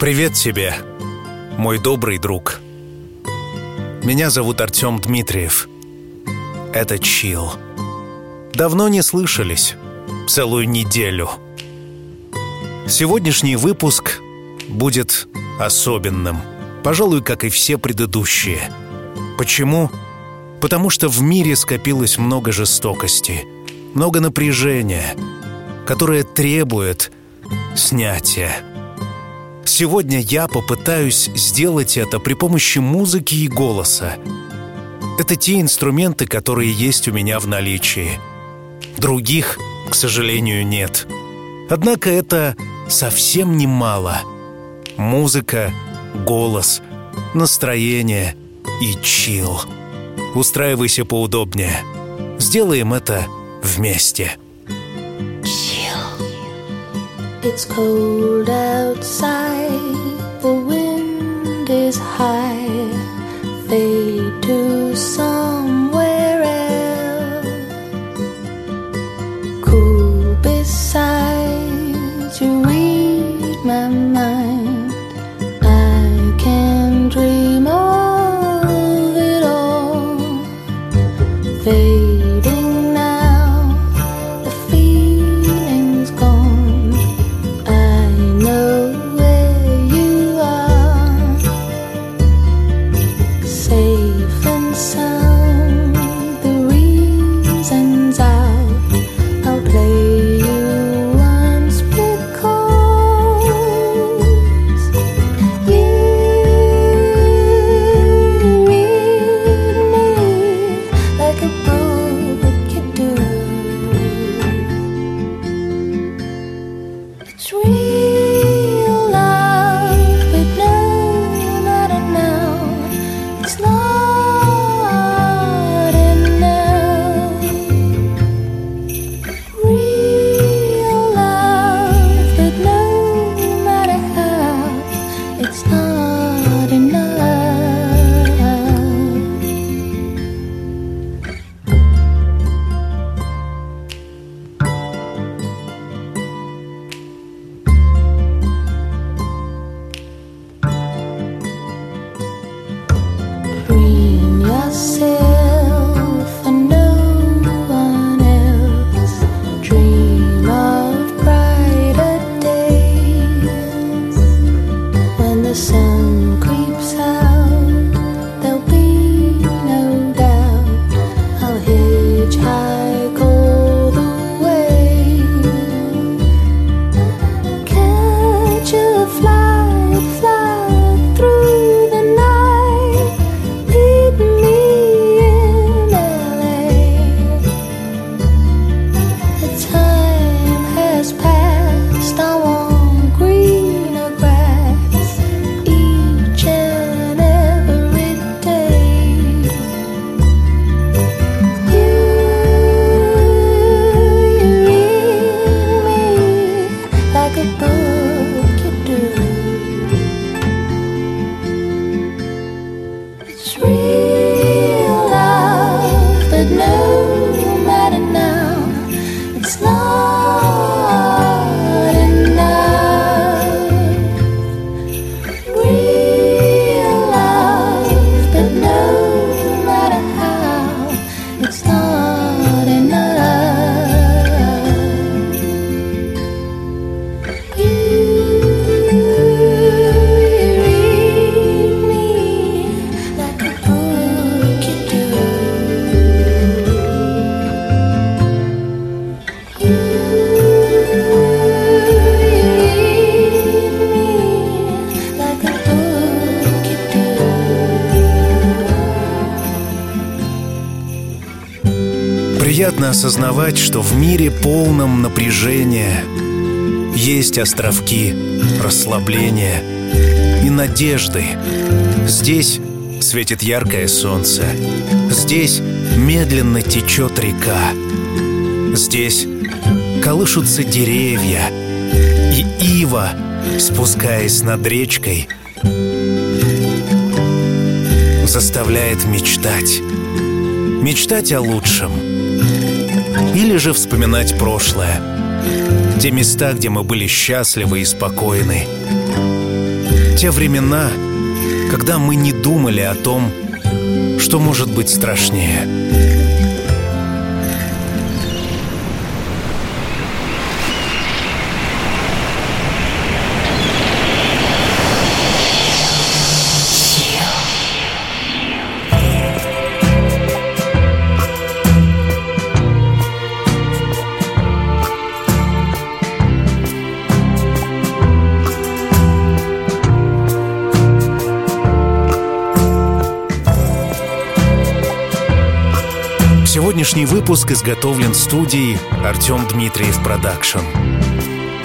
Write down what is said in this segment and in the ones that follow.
Привет тебе, мой добрый друг. Меня зовут Артем Дмитриев. Это Чил. Давно не слышались. Целую неделю. Сегодняшний выпуск будет особенным. Пожалуй, как и все предыдущие. Почему? Потому что в мире скопилось много жестокости, много напряжения, которое требует снятия. Сегодня я попытаюсь сделать это при помощи музыки и голоса. Это те инструменты, которые есть у меня в наличии. Других, к сожалению, нет. Однако это совсем немало. Музыка, голос, настроение и чил. Устраивайся поудобнее. Сделаем это вместе. It's cold outside, the wind is high. Fade to somewhere else. Cool beside you, read my mind. Осознавать, что в мире полном напряжения есть островки расслабления и надежды. Здесь светит яркое солнце. Здесь медленно течет река. Здесь колышутся деревья. И ива, спускаясь над речкой, заставляет мечтать. Мечтать о лучшем. Или же вспоминать прошлое. Те места, где мы были счастливы и спокойны. те времена, когда мы не думали о том, что может быть страшнее. Сегодняшний выпуск изготовлен студией Артем Дмитриев Production.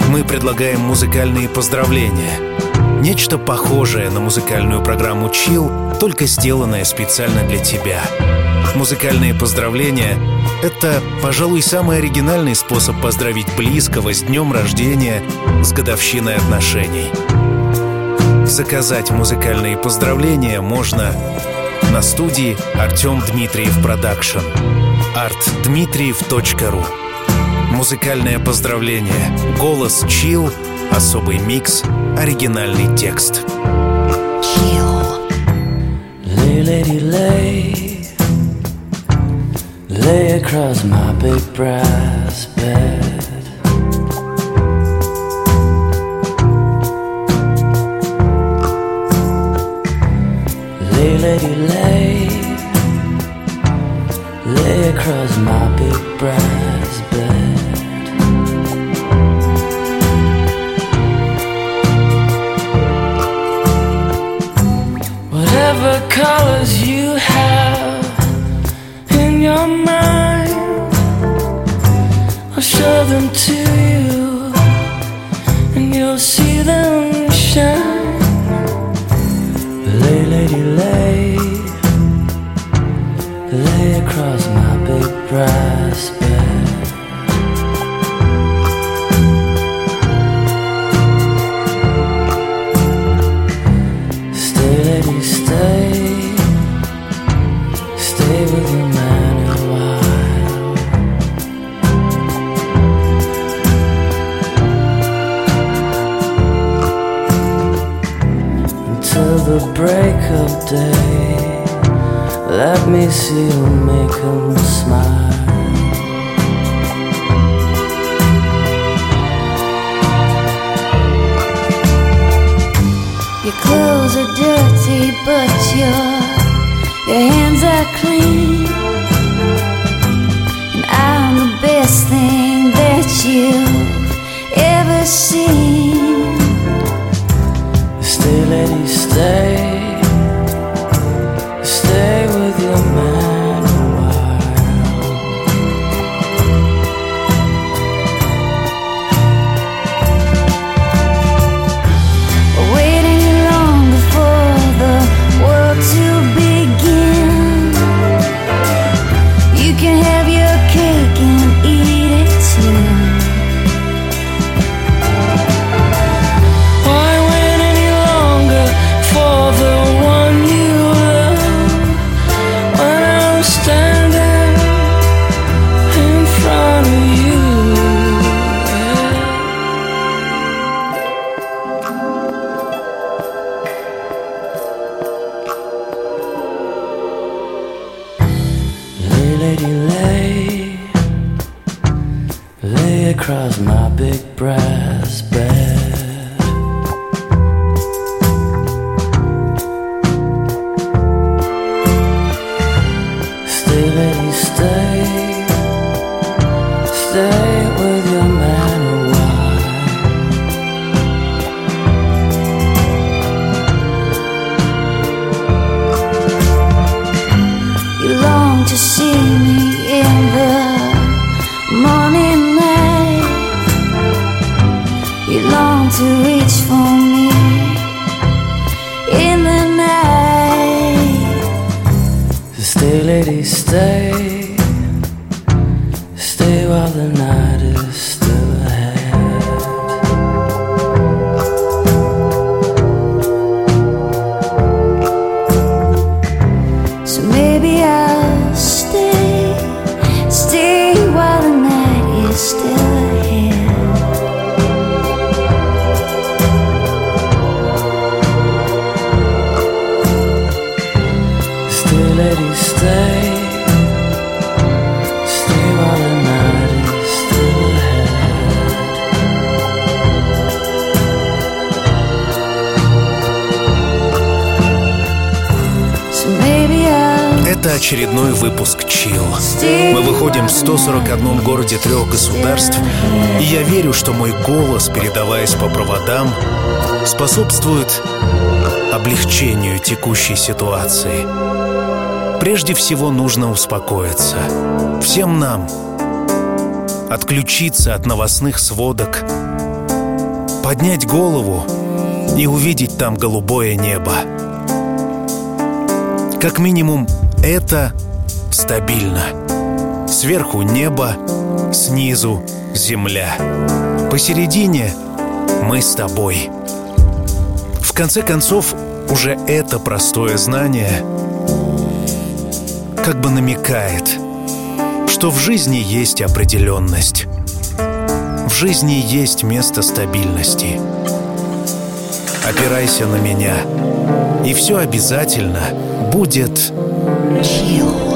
Мы предлагаем музыкальные поздравления. Нечто похожее на музыкальную программу Chill, только сделанное специально для тебя. Музыкальные поздравления — это, пожалуй, самый оригинальный способ поздравить близкого с днем рождения, с годовщиной отношений. Заказать музыкальные поздравления можно на студии Артем Дмитриев Production artdmitriev.ru Музыкальное поздравление. Голос, chill. Особый микс. Оригинальный текст. Lay, lady, lay Lay across my big brass bed. Lay, lady, lay my big brass You make 'em smile. Your clothes are dirty, but your your hands are clean. And I'm the best thing that you've ever seen. Stay. Stay Stay, lady, stay, stay while the night очередной выпуск Чил. Мы выходим в 141 городе трех государств, и я верю, что мой голос, передаваясь по проводам, способствует облегчению текущей ситуации. Прежде всего нужно успокоиться. Всем нам отключиться от новостных сводок, поднять голову и увидеть там голубое небо. Как минимум, это стабильно. Сверху небо, снизу земля. Посередине мы с тобой. В конце концов, уже это простое знание как бы намекает, что в жизни есть определенность. В жизни есть место стабильности. Опирайся на меня, и все обязательно будет heal.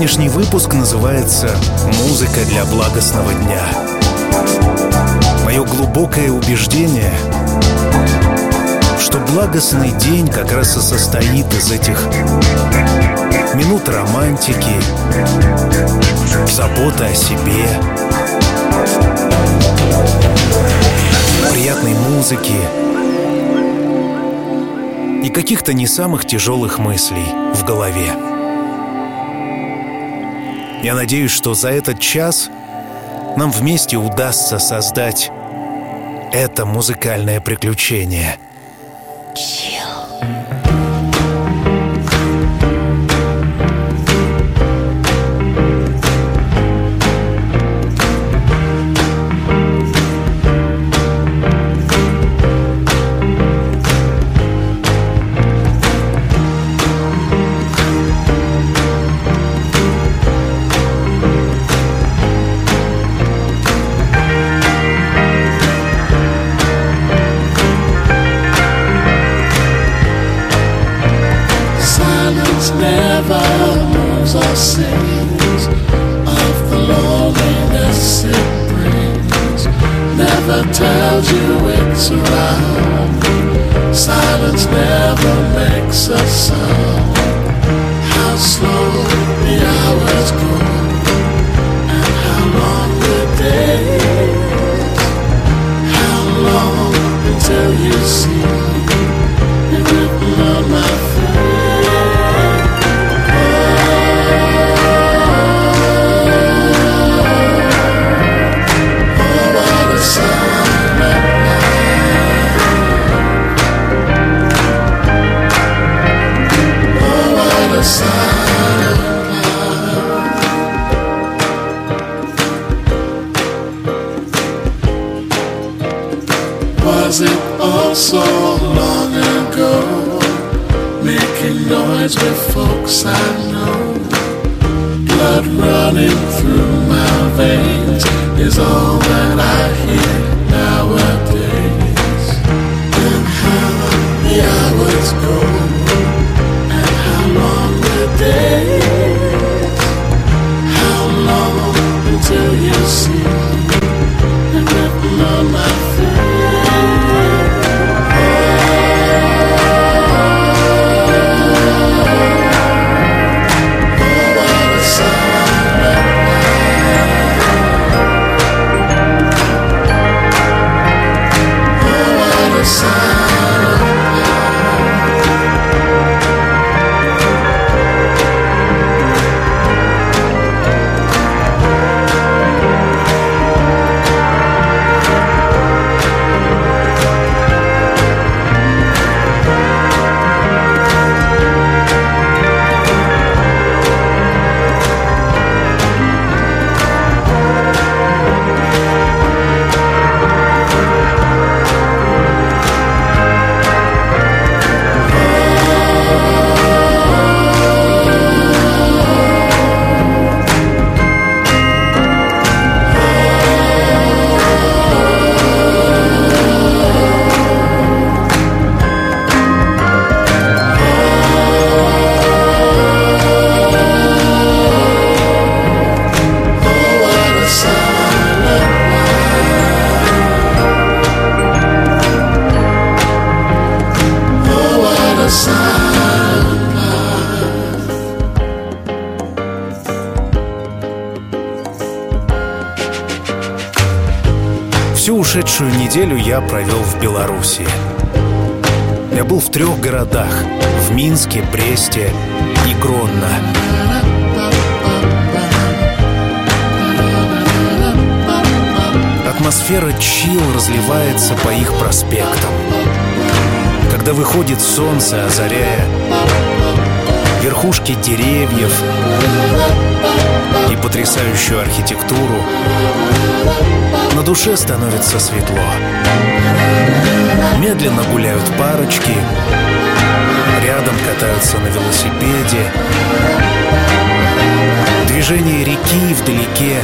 Сегодняшний выпуск называется «Музыка для благостного дня». Мое глубокое убеждение, что благостный день как раз и состоит из этих минут романтики, заботы о себе, приятной музыки и каких-то не самых тяжелых мыслей в голове. Я надеюсь, что за этот час нам вместе удастся создать это музыкальное приключение. Всю ушедшую неделю я провел в Беларуси. Я был в трех городах — в Минске, Бресте и Гронно. Атмосфера чил разливается по их проспектам. Когда выходит солнце, озаряя верхушки деревьев и потрясающую архитектуру, на душе становится светло. Медленно гуляют парочки, рядом катаются на велосипеде. Движение реки вдалеке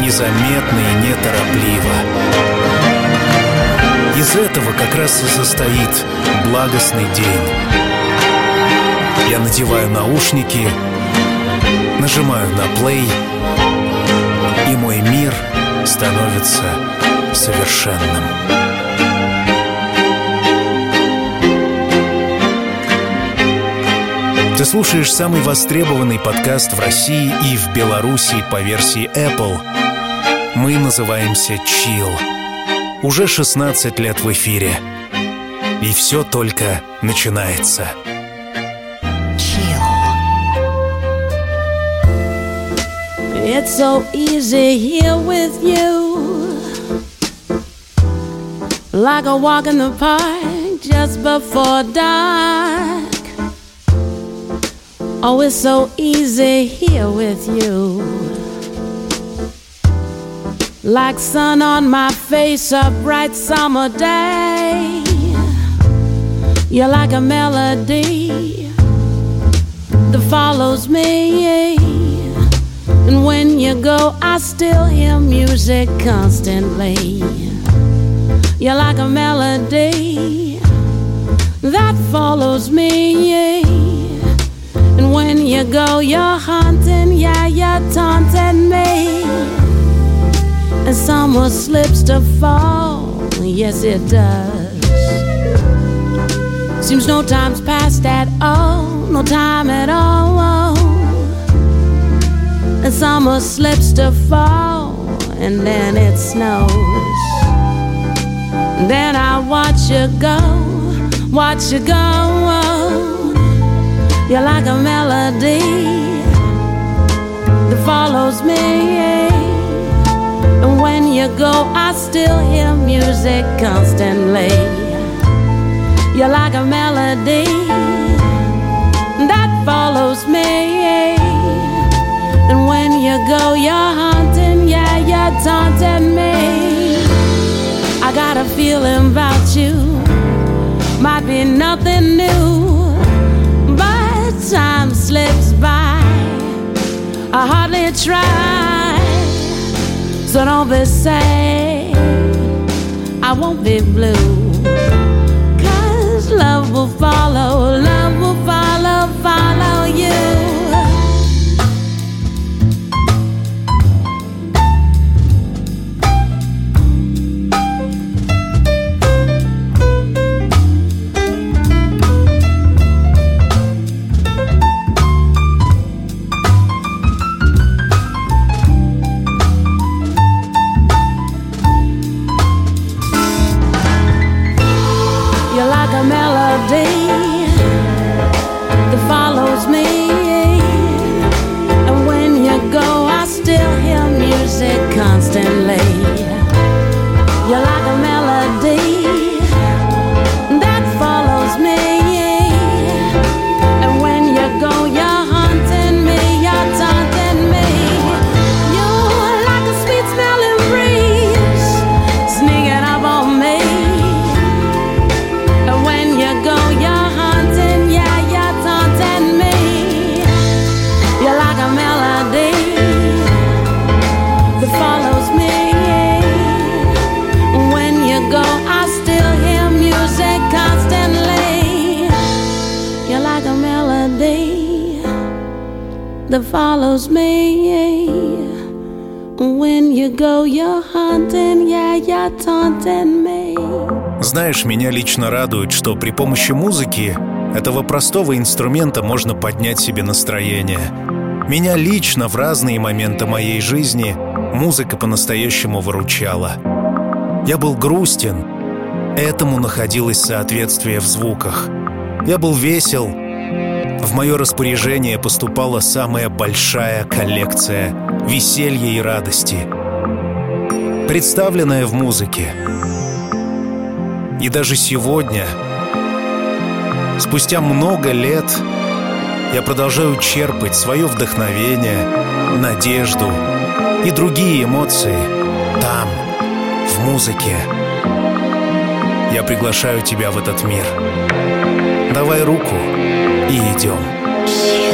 незаметно и неторопливо. Из этого как раз и состоит благостный день. Я надеваю наушники Нажимаю на плей, и мой мир становится совершенным. Ты слушаешь самый востребованный подкаст в России и в Беларуси по версии Apple. Мы называемся Chill. Уже 16 лет в эфире. И все только начинается. It's so easy here with you. Like a walk in the park just before dark. Oh, it's so easy here with you. Like sun on my face, a bright summer day. You're like a melody that follows me. And when you go, I still hear music constantly. You're like a melody that follows me. And when you go, you're haunting, yeah, you're taunting me. And summer slips to fall, yes, it does. Seems no time's passed at all, no time at all. And summer slips to fall, and then it snows. Then I watch you go, watch you go. You're like a melody that follows me. And when you go, I still hear music constantly. You're like a melody that follows me. You go, you're haunting, yeah, you're taunting me. I got a feeling about you, might be nothing new, but time slips by. I hardly try, so don't be sad. I won't be blue. Cause love will follow, love меня лично радует, что при помощи музыки, этого простого инструмента, можно поднять себе настроение. Меня лично в разные моменты моей жизни музыка по-настоящему выручала. Я был грустен, этому находилось соответствие в звуках. Я был весел, в мое распоряжение поступала самая большая коллекция веселья и радости, представленная в музыке. И даже сегодня, спустя много лет, я продолжаю черпать свое вдохновение, надежду и другие эмоции там, в музыке. Я приглашаю тебя в этот мир. Давай руку и идем. It's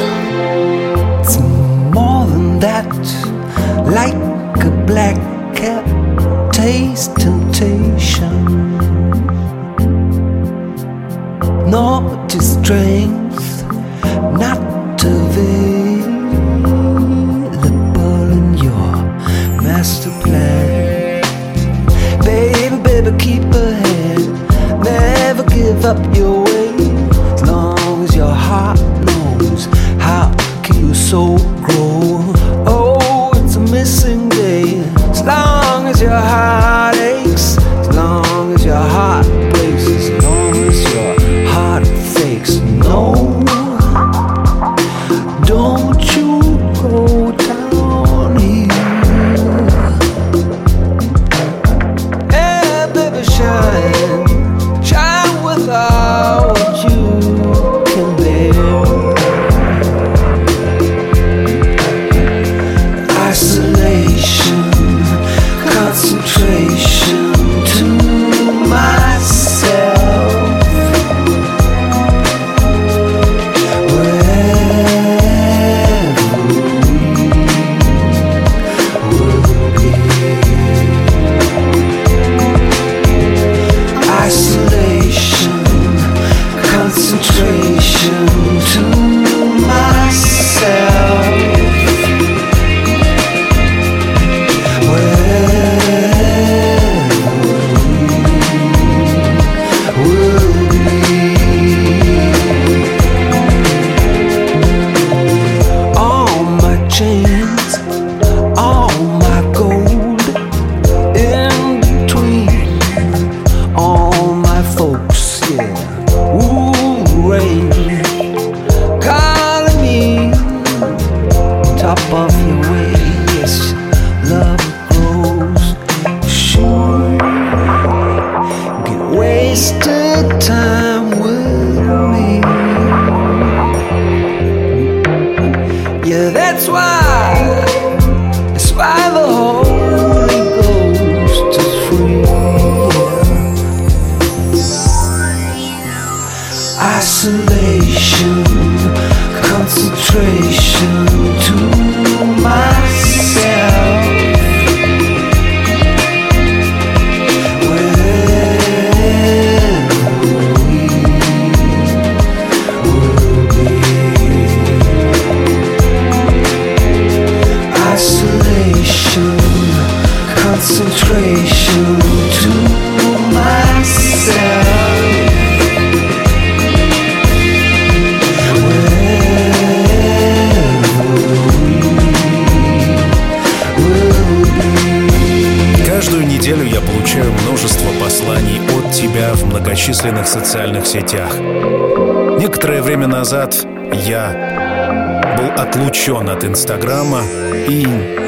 Инстаграма и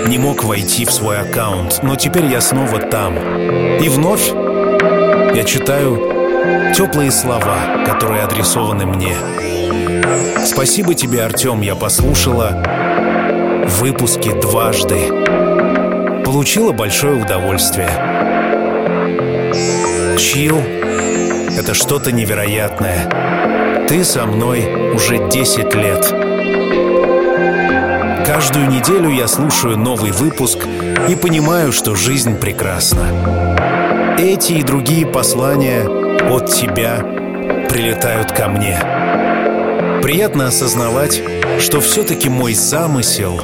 не мог войти в свой аккаунт, но теперь я снова там. И вновь я читаю теплые слова, которые адресованы мне. Спасибо тебе, Артем, я послушала выпуски дважды. Получила большое удовольствие. Чил — это что-то невероятное. Ты со мной уже 10 лет. Каждую неделю я слушаю новый выпуск и понимаю, что жизнь прекрасна. Эти и другие послания от тебя прилетают ко мне. Приятно осознавать, что все-таки мой замысел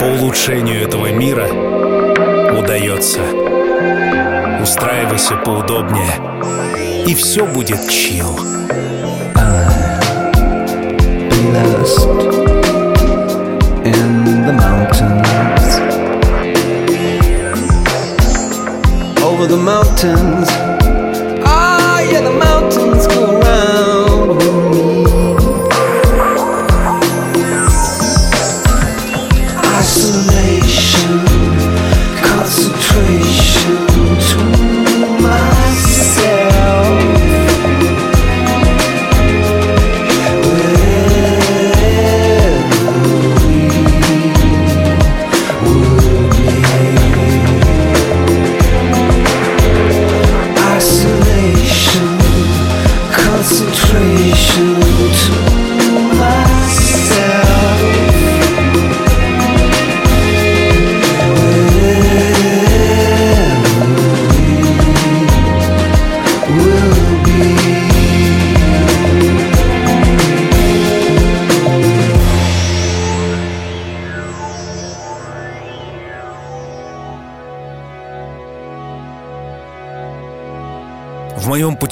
по улучшению этого мира удается. Устраивайся поудобнее, и все будет чил. be lost in the mountains. Over the mountains. Ah, yeah, the mountains go round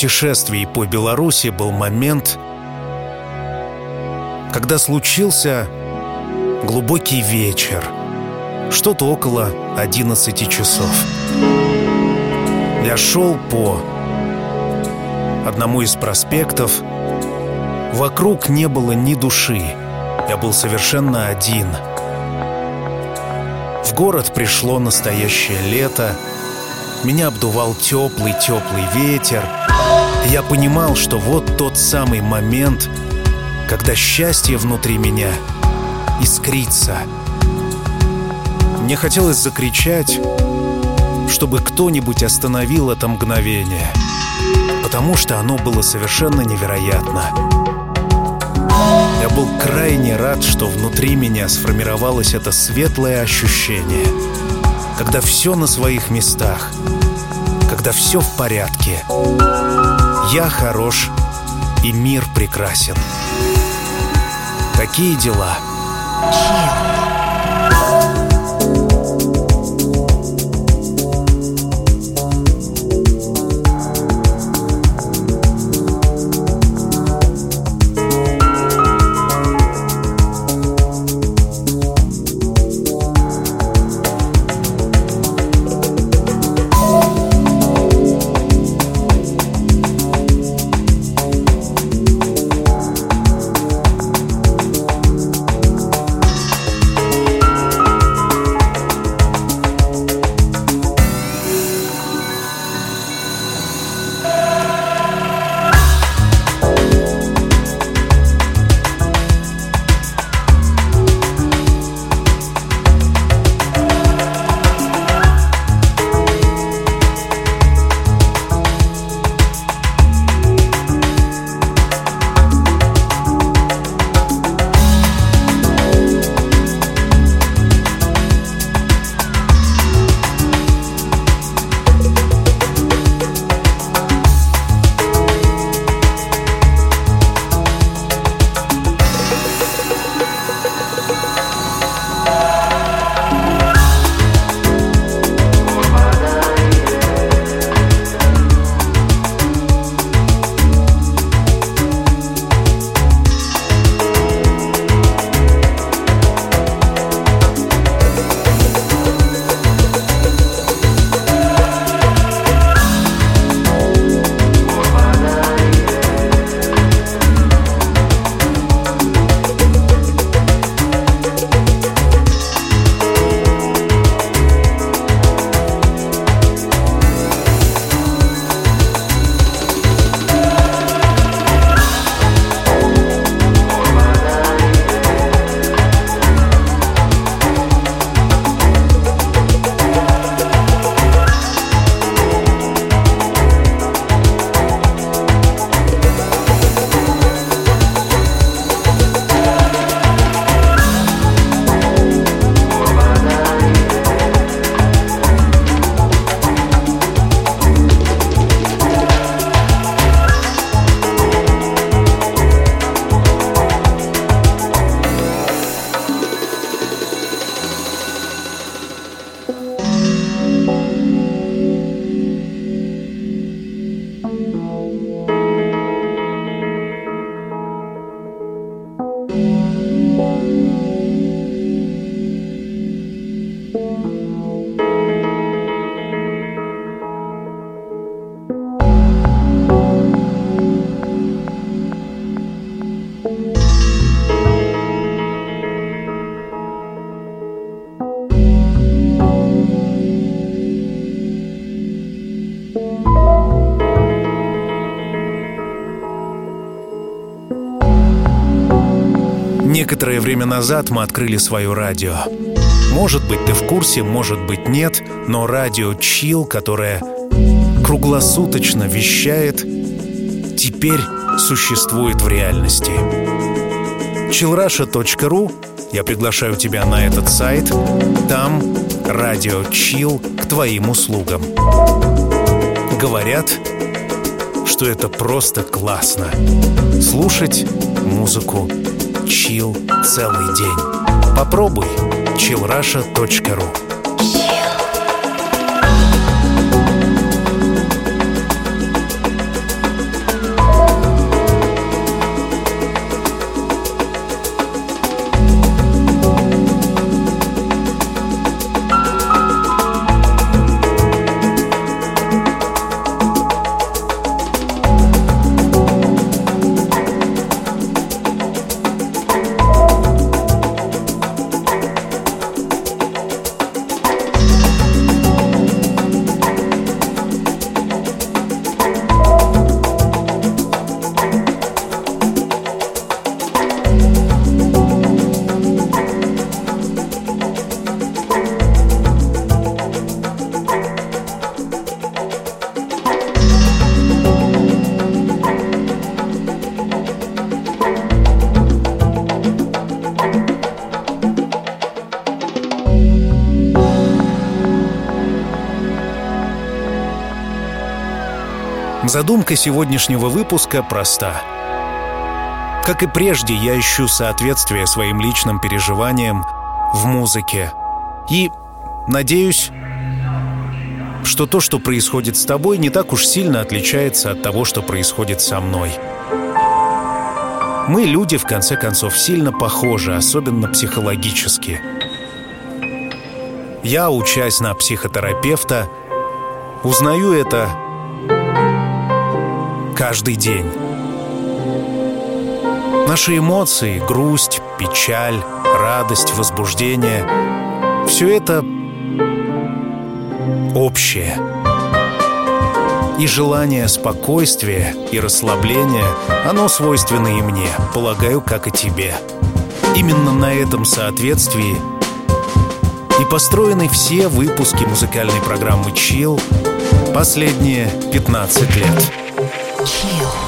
Путешествии по Беларуси был момент, когда случился глубокий вечер, что-то около 11 часов. Я шел по одному из проспектов. Вокруг не было ни души. Я был совершенно один. В город пришло настоящее лето. Меня обдувал теплый-теплый ветер. Я понимал, что вот тот самый момент, когда счастье внутри меня искрится. Мне хотелось закричать, чтобы кто-нибудь остановил это мгновение, потому что оно было совершенно невероятно. Я был крайне рад, что внутри меня сформировалось это светлое ощущение, когда все на своих местах, когда все в порядке. Я хорош, и мир прекрасен. Такие дела. Chill. Некоторое время назад мы открыли свое радио. Может быть, ты в курсе, может быть, нет, но радио Чил, которое круглосуточно вещает, теперь существует в реальности. chillrusha.ru Я приглашаю тебя на этот сайт. Там радио Чил к твоим услугам. Говорят, что это просто классно. Слушать музыку чил целый день. Попробуй chillrusha.ru Задумка сегодняшнего выпуска проста. Как и прежде, я ищу соответствие своим личным переживаниям в музыке. И надеюсь, что то, что происходит с тобой, не так уж сильно отличается от того, что происходит со мной. Мы, люди, в конце концов, сильно похожи, особенно психологически. Я, учась на психотерапевта, узнаю это каждый день. Наши эмоции, грусть, печаль, радость, возбуждение — все это общее. И желание спокойствия и расслабления, оно свойственно и мне, полагаю, как и тебе. Именно на этом соответствии и построены все выпуски музыкальной программы Chill последние 15 лет. Chill.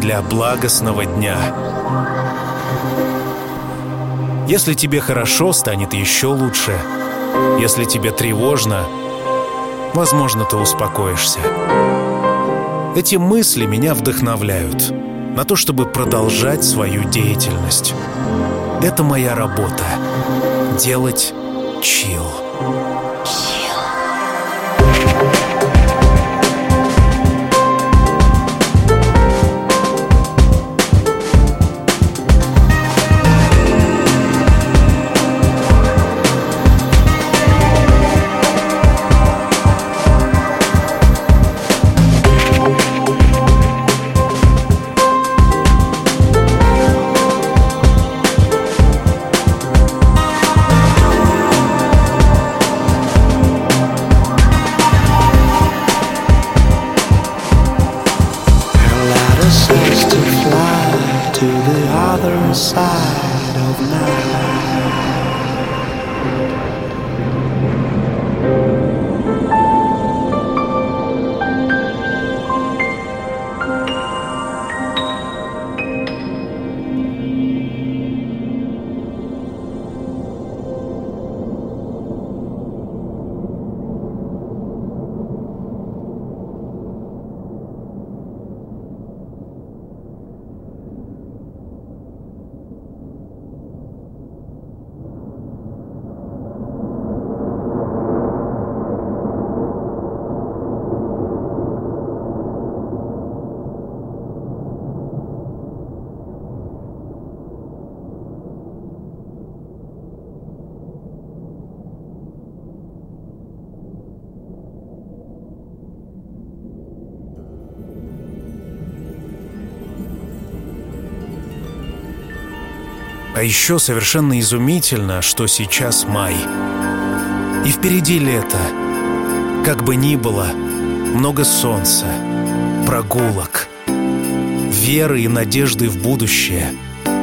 Для благостного дня. Если тебе хорошо, станет еще лучше. Если тебе тревожно, возможно, ты успокоишься. Эти мысли меня вдохновляют на то, чтобы продолжать свою деятельность. Это моя работа — делать чил. inside. Еще совершенно изумительно, что сейчас май. И впереди лето. Как бы ни было, много солнца, прогулок, веры и надежды в будущее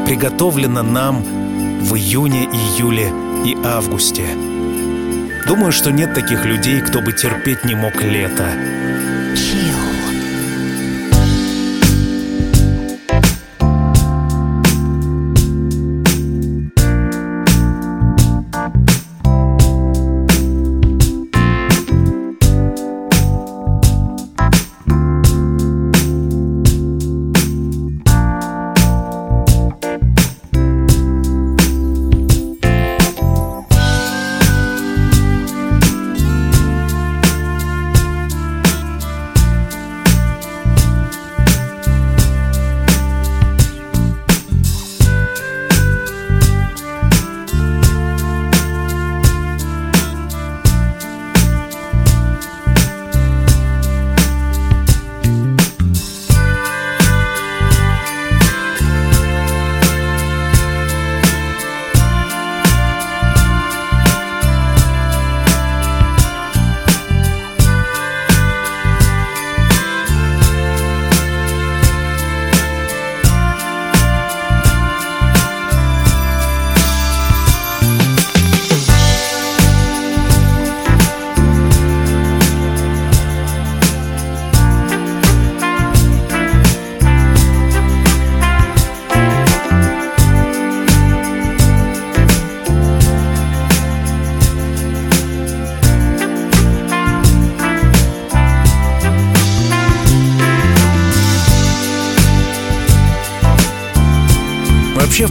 приготовлено нам в июне, июле и августе. Думаю, что нет таких людей, кто бы терпеть не мог лето.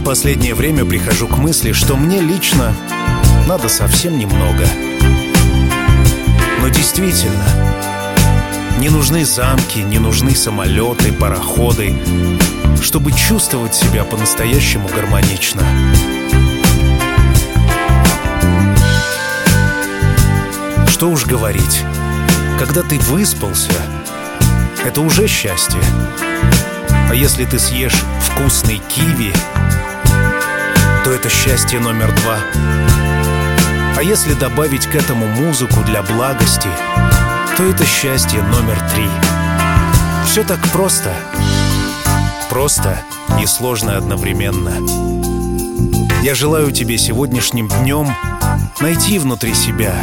Последнее время прихожу к мысли, что мне лично надо совсем немного. Но действительно, не нужны замки, не нужны самолеты, пароходы, чтобы чувствовать себя по-настоящему гармонично. Что уж говорить, когда ты выспался, это уже счастье. А если ты съешь вкусный киви, то это счастье номер два. А если добавить к этому музыку для благости, то это счастье номер три. Все так просто. Просто и сложно одновременно. Я желаю тебе сегодняшним днем найти внутри себя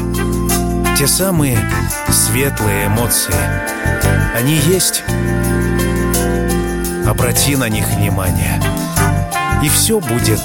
те самые светлые эмоции. Они есть. Обрати на них внимание. И все будет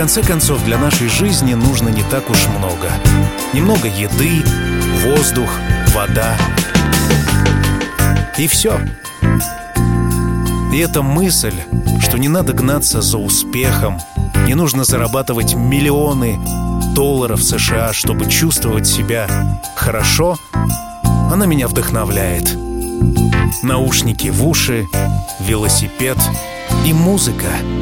конце концов, для нашей жизни нужно не так уж много. Немного еды, воздух, вода. И все. И эта мысль, что не надо гнаться за успехом, не нужно зарабатывать миллионы долларов США, чтобы чувствовать себя хорошо, она меня вдохновляет. Наушники в уши, велосипед и музыка —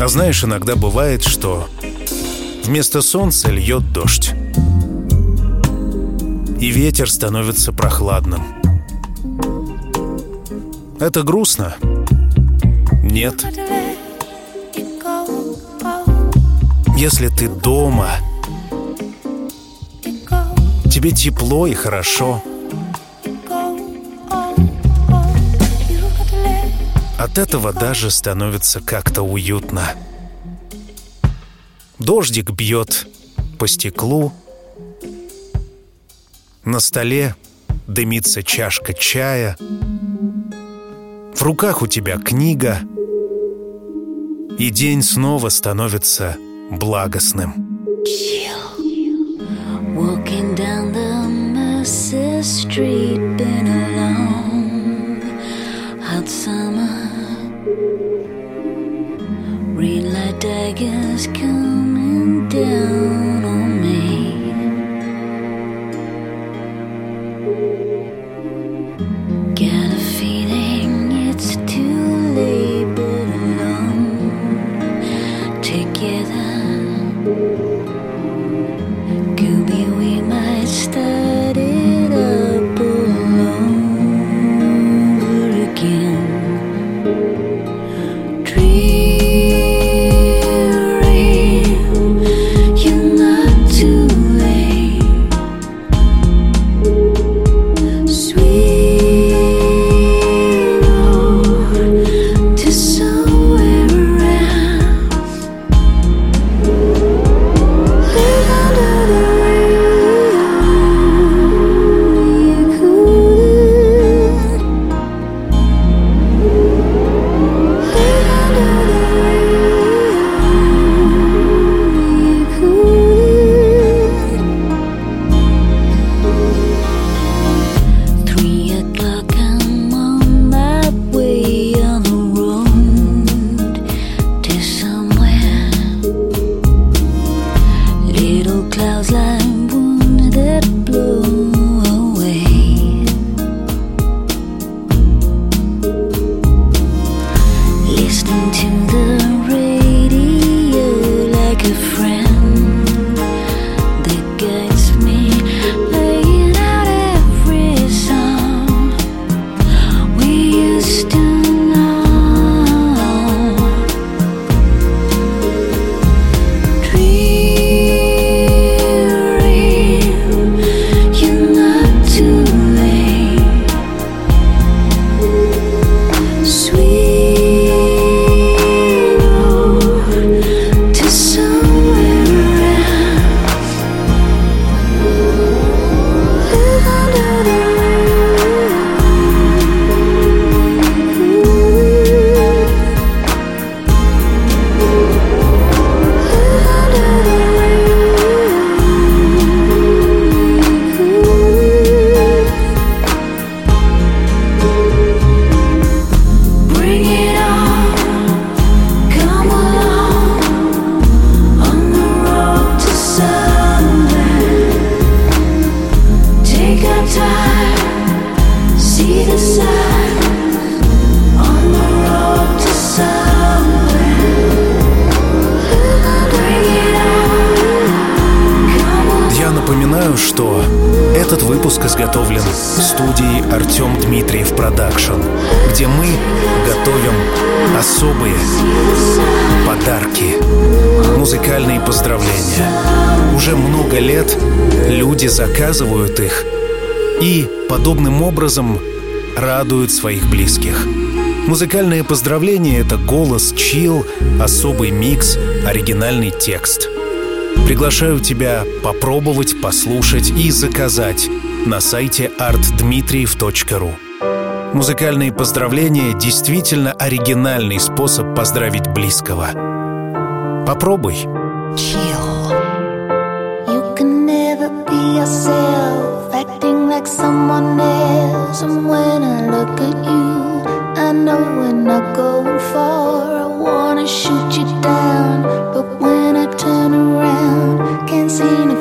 А знаешь, иногда бывает, что вместо солнца льет дождь. И ветер становится прохладным. Это грустно? Нет. Если ты дома, тебе тепло и хорошо – От этого даже становится как-то уютно. Дождик бьет по стеклу. На столе дымится чашка чая. В руках у тебя книга. И день снова становится благостным. Walking down the guys coming down. Напоминаю, что этот выпуск изготовлен в студии Артем Дмитриев Production, где мы готовим особые подарки, музыкальные поздравления. Уже много лет люди заказывают их и подобным образом радуют своих близких. Музыкальные поздравления — это голос, chill, особый микс, оригинальный текст — Приглашаю тебя попробовать, послушать и заказать на сайте artdmitriev.ru. Музыкальные поздравления — действительно оригинальный способ поздравить близкого. Попробуй. far. I wanna shoot you down, but when unseen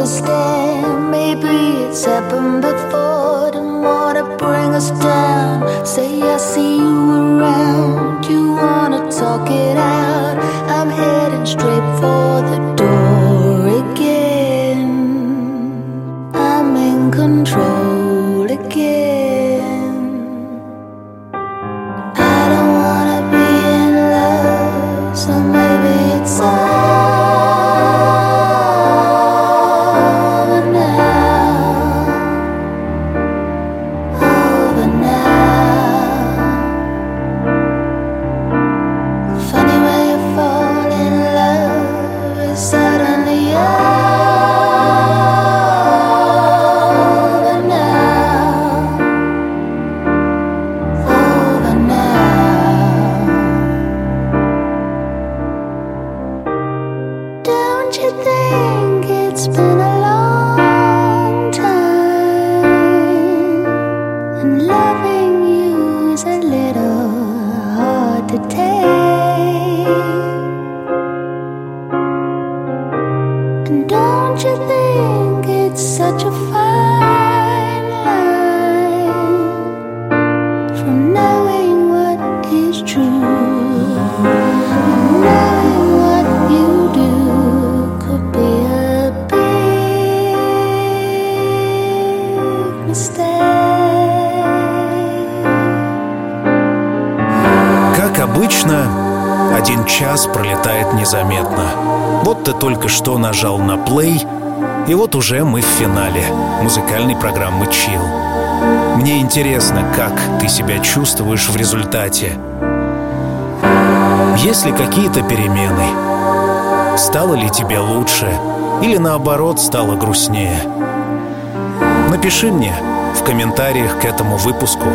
understand. Maybe it's happened before. Don't wanna bring us down. Say I see you around. You wanna talk it out. I'm heading straight for the уже мы в финале музыкальной программы «Чил». Мне интересно, как ты себя чувствуешь в результате. Есть ли какие-то перемены? Стало ли тебе лучше? Или наоборот, стало грустнее? Напиши мне в комментариях к этому выпуску.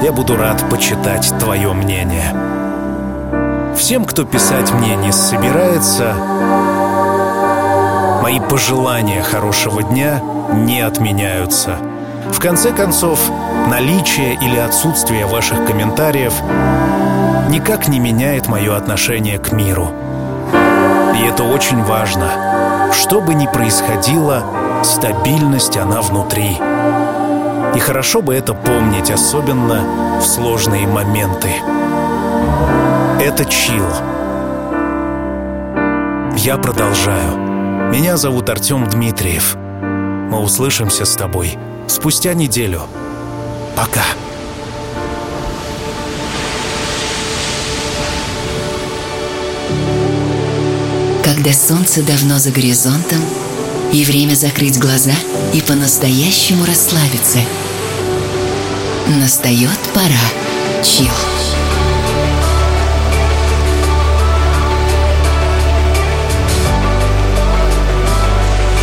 Я буду рад почитать твое мнение. Всем, кто писать мне не собирается, мои пожелания хорошего дня не отменяются. В конце концов, наличие или отсутствие ваших комментариев никак не меняет мое отношение к миру. И это очень важно. Что бы ни происходило, стабильность она внутри. И хорошо бы это помнить, особенно в сложные моменты. Это чил. Я продолжаю. Меня зовут Артем Дмитриев. Мы услышимся с тобой спустя неделю. Пока. Когда солнце давно за горизонтом, и время закрыть глаза и по-настоящему расслабиться. Настает пора. Чил.